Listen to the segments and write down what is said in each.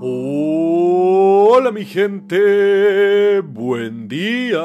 Hola mi gente, buen día.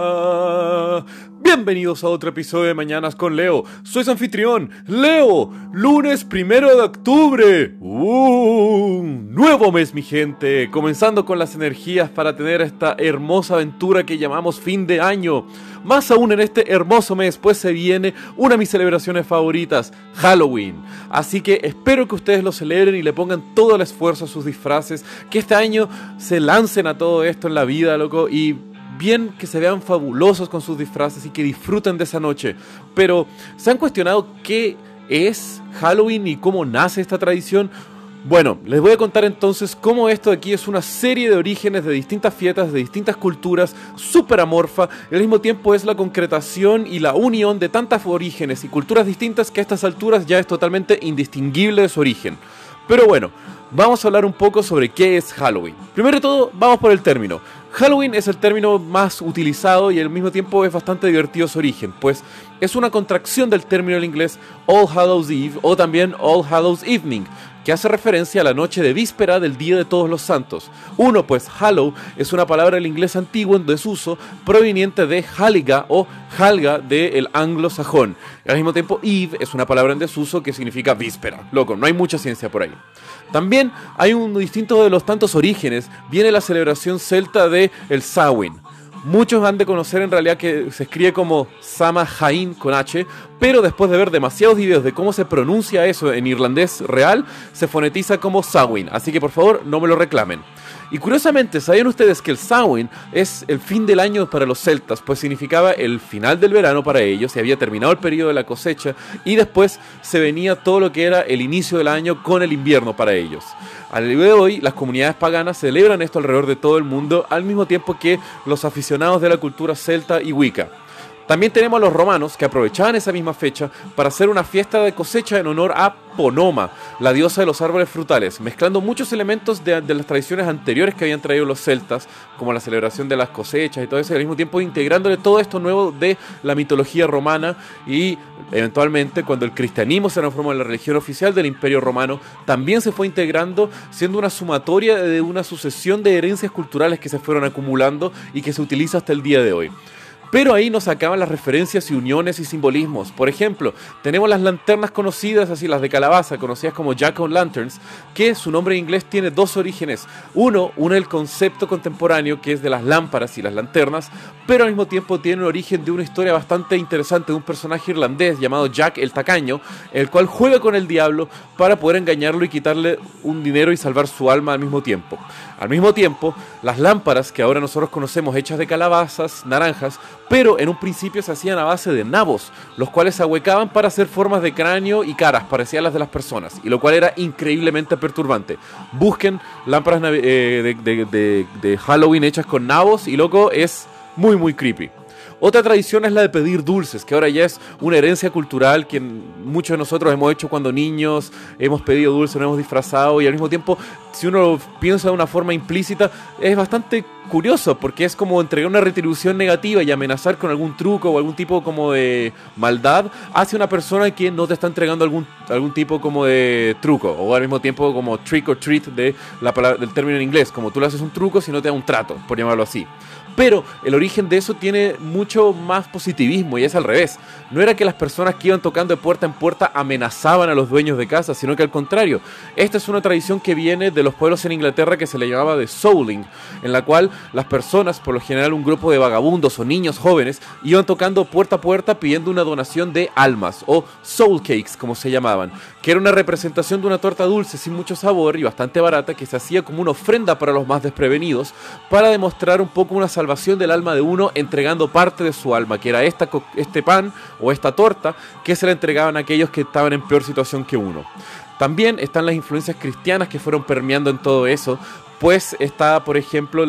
Bienvenidos a otro episodio de Mañanas con Leo. Soy su anfitrión, Leo, lunes primero de octubre. Uh, nuevo mes mi gente, comenzando con las energías para tener esta hermosa aventura que llamamos fin de año. Más aún en este hermoso mes, pues se viene una de mis celebraciones favoritas, Halloween. Así que espero que ustedes lo celebren y le pongan todo el esfuerzo a sus disfraces, que este año se lancen a todo esto en la vida, loco, y bien que se vean fabulosos con sus disfraces y que disfruten de esa noche. Pero, ¿se han cuestionado qué es Halloween y cómo nace esta tradición? Bueno, les voy a contar entonces cómo esto de aquí es una serie de orígenes de distintas fiestas, de distintas culturas, súper amorfa, y al mismo tiempo es la concretación y la unión de tantas orígenes y culturas distintas que a estas alturas ya es totalmente indistinguible de su origen. Pero bueno, vamos a hablar un poco sobre qué es Halloween. Primero de todo, vamos por el término. Halloween es el término más utilizado y al mismo tiempo es bastante divertido su origen, pues es una contracción del término en inglés All Hallows Eve o también All Hallows Evening, que hace referencia a la noche de víspera del Día de Todos los Santos. Uno, pues Hallow es una palabra del inglés antiguo en desuso proveniente de Haliga o Halga del anglosajón. Al mismo tiempo, Eve es una palabra en desuso que significa víspera. Loco, no hay mucha ciencia por ahí. También hay un distinto de los tantos orígenes, viene la celebración celta de el Samhain. Muchos han de conocer en realidad que se escribe como Samahain con H, pero después de ver demasiados videos de cómo se pronuncia eso en irlandés real, se fonetiza como Samhain. Así que por favor no me lo reclamen. Y curiosamente, ¿sabían ustedes que el Samhain es el fin del año para los celtas? Pues significaba el final del verano para ellos, se había terminado el periodo de la cosecha y después se venía todo lo que era el inicio del año con el invierno para ellos. Al día de hoy, las comunidades paganas celebran esto alrededor de todo el mundo, al mismo tiempo que los aficionados de la cultura celta y wicca. También tenemos a los romanos que aprovechaban esa misma fecha para hacer una fiesta de cosecha en honor a Ponoma, la diosa de los árboles frutales, mezclando muchos elementos de, las tradiciones anteriores que habían traído los celtas, como la celebración de las cosechas y todo eso, y al mismo tiempo integrándole todo esto nuevo de la mitología romana y eventualmente cuando el cristianismo se transformó en la religión oficial del imperio romano, también se fue integrando, siendo una sumatoria de una sucesión de herencias culturales que se fueron acumulando y que se utiliza hasta el día de hoy. Pero ahí nos sacaban las referencias y uniones y simbolismos. Por ejemplo, tenemos las lanternas conocidas, así las de calabaza, conocidas como Jack o' Lanterns, que su nombre en inglés tiene dos orígenes. Uno, uno el concepto contemporáneo que es de las lámparas y las lanternas, pero al mismo tiempo tiene un origen de una historia bastante interesante de un personaje irlandés llamado Jack el Tacaño, el cual juega con el diablo para poder engañarlo y quitarle un dinero y salvar su alma al mismo tiempo. Al mismo tiempo, las lámparas que ahora nosotros conocemos hechas de calabazas, naranjas, pero en un principio se hacían a base de nabos, los cuales se ahuecaban para hacer formas de cráneo y caras parecidas a las de las personas, y lo cual era increíblemente perturbante. Busquen lámparas eh, de, de Halloween hechas con nabos y loco, es muy muy creepy. Otra tradición es la de pedir dulces, que ahora ya es una herencia cultural que muchos de nosotros hemos hecho cuando niños, hemos pedido dulces, nos hemos disfrazado y al mismo tiempo, si uno piensa de una forma implícita, es bastante curioso porque es como entregar una retribución negativa y amenazar con algún truco o algún tipo como de maldad hacia una persona que no te está entregando algún, algún tipo como de truco o al mismo tiempo como trick or treat de la palabra, del término en inglés, como tú le haces un truco si no te da un trato, por llamarlo así. Pero el origen de eso tiene mucho más positivismo y es al revés. No era que las personas que iban tocando de puerta en puerta amenazaban a los dueños de casa, sino que al contrario. Esta es una tradición que viene de los pueblos en Inglaterra que se le llamaba de souling, en la cual las personas, por lo general un grupo de vagabundos o niños jóvenes, iban tocando puerta a puerta pidiendo una donación de almas o soul cakes, como se llamaban, que era una representación de una torta dulce sin mucho sabor y bastante barata que se hacía como una ofrenda para los más desprevenidos para demostrar un poco una salvación salvación del alma de uno entregando parte de su alma, que era esta, este pan o esta torta que se le entregaban a aquellos que estaban en peor situación que uno. También están las influencias cristianas que fueron permeando en todo eso, pues está, por ejemplo,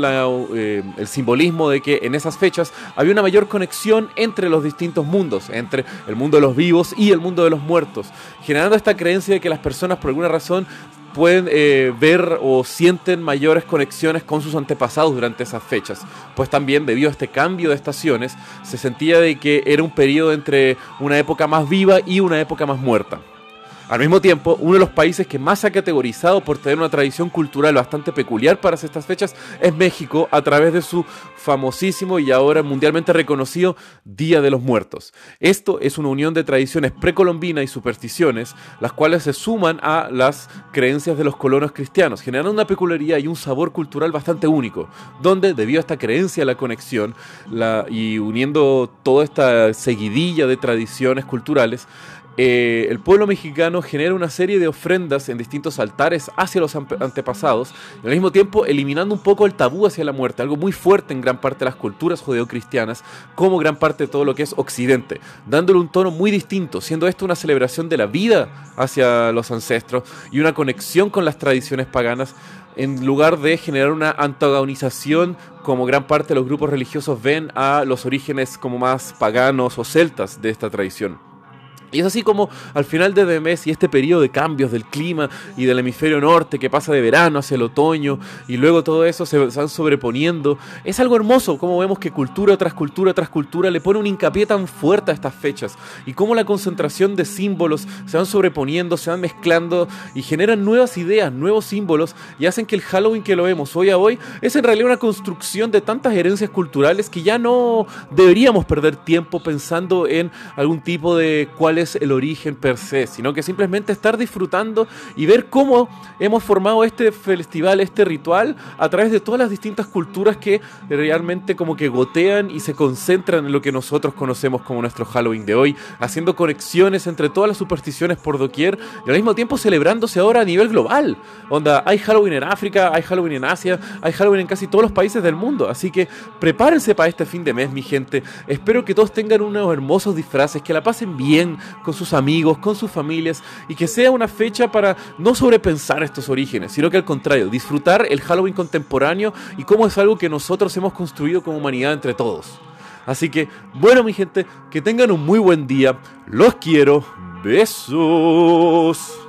eh, el simbolismo de que en esas fechas había una mayor conexión entre los distintos mundos, entre el mundo de los vivos y el mundo de los muertos, generando esta creencia de que las personas por alguna razón pueden eh, ver o sienten mayores conexiones con sus antepasados durante esas fechas, pues también debido a este cambio de estaciones se sentía de que era un periodo entre una época más viva y una época más muerta. Al mismo tiempo, uno de los países que más ha categorizado por tener una tradición cultural bastante peculiar para estas fechas es México a través de su famosísimo y ahora mundialmente reconocido Día de los Muertos. Esto es una unión de tradiciones precolombinas y supersticiones, las cuales se suman a las creencias de los colonos cristianos, generando una peculiaridad y un sabor cultural bastante único, donde debido a esta creencia, la conexión y uniendo toda esta seguidilla de tradiciones culturales, eh, el pueblo mexicano genera una serie de ofrendas en distintos altares hacia los antepasados, y al mismo tiempo eliminando un poco el tabú hacia la muerte, algo muy fuerte en gran parte de las culturas judeocristianas, como gran parte de todo lo que es Occidente, dándole un tono muy distinto, siendo esto una celebración de la vida hacia los ancestros y una conexión con las tradiciones paganas, en lugar de generar una antagonización como gran parte de los grupos religiosos ven a los orígenes como más paganos o celtas de esta tradición. Y es así como al final de mes y este periodo de cambios del clima y del hemisferio norte que pasa de verano hacia el otoño y luego todo eso se van sobreponiendo, es algo hermoso como vemos que cultura tras cultura tras cultura le pone un hincapié tan fuerte a estas fechas y cómo la concentración de símbolos se van sobreponiendo, se van mezclando y generan nuevas ideas, nuevos símbolos y hacen que el Halloween que lo vemos hoy a hoy es en realidad una construcción de tantas herencias culturales que ya no deberíamos perder tiempo pensando en algún tipo de cuál el origen per se, sino que simplemente estar disfrutando y ver cómo hemos formado este festival, este ritual, a través de todas las distintas culturas que realmente como que gotean y se concentran en lo que nosotros conocemos como nuestro Halloween de hoy, haciendo conexiones entre todas las supersticiones por doquier y al mismo tiempo celebrándose ahora a nivel global. Onda, hay Halloween en África, hay Halloween en Asia, hay Halloween en casi todos los países del mundo, así que prepárense para este fin de mes, mi gente. Espero que todos tengan unos hermosos disfraces, que la pasen bien, con sus amigos, con sus familias y que sea una fecha para no sobrepensar estos orígenes, sino que al contrario, disfrutar el Halloween contemporáneo y cómo es algo que nosotros hemos construido como humanidad entre todos. Así que, bueno mi gente, que tengan un muy buen día, los quiero, besos.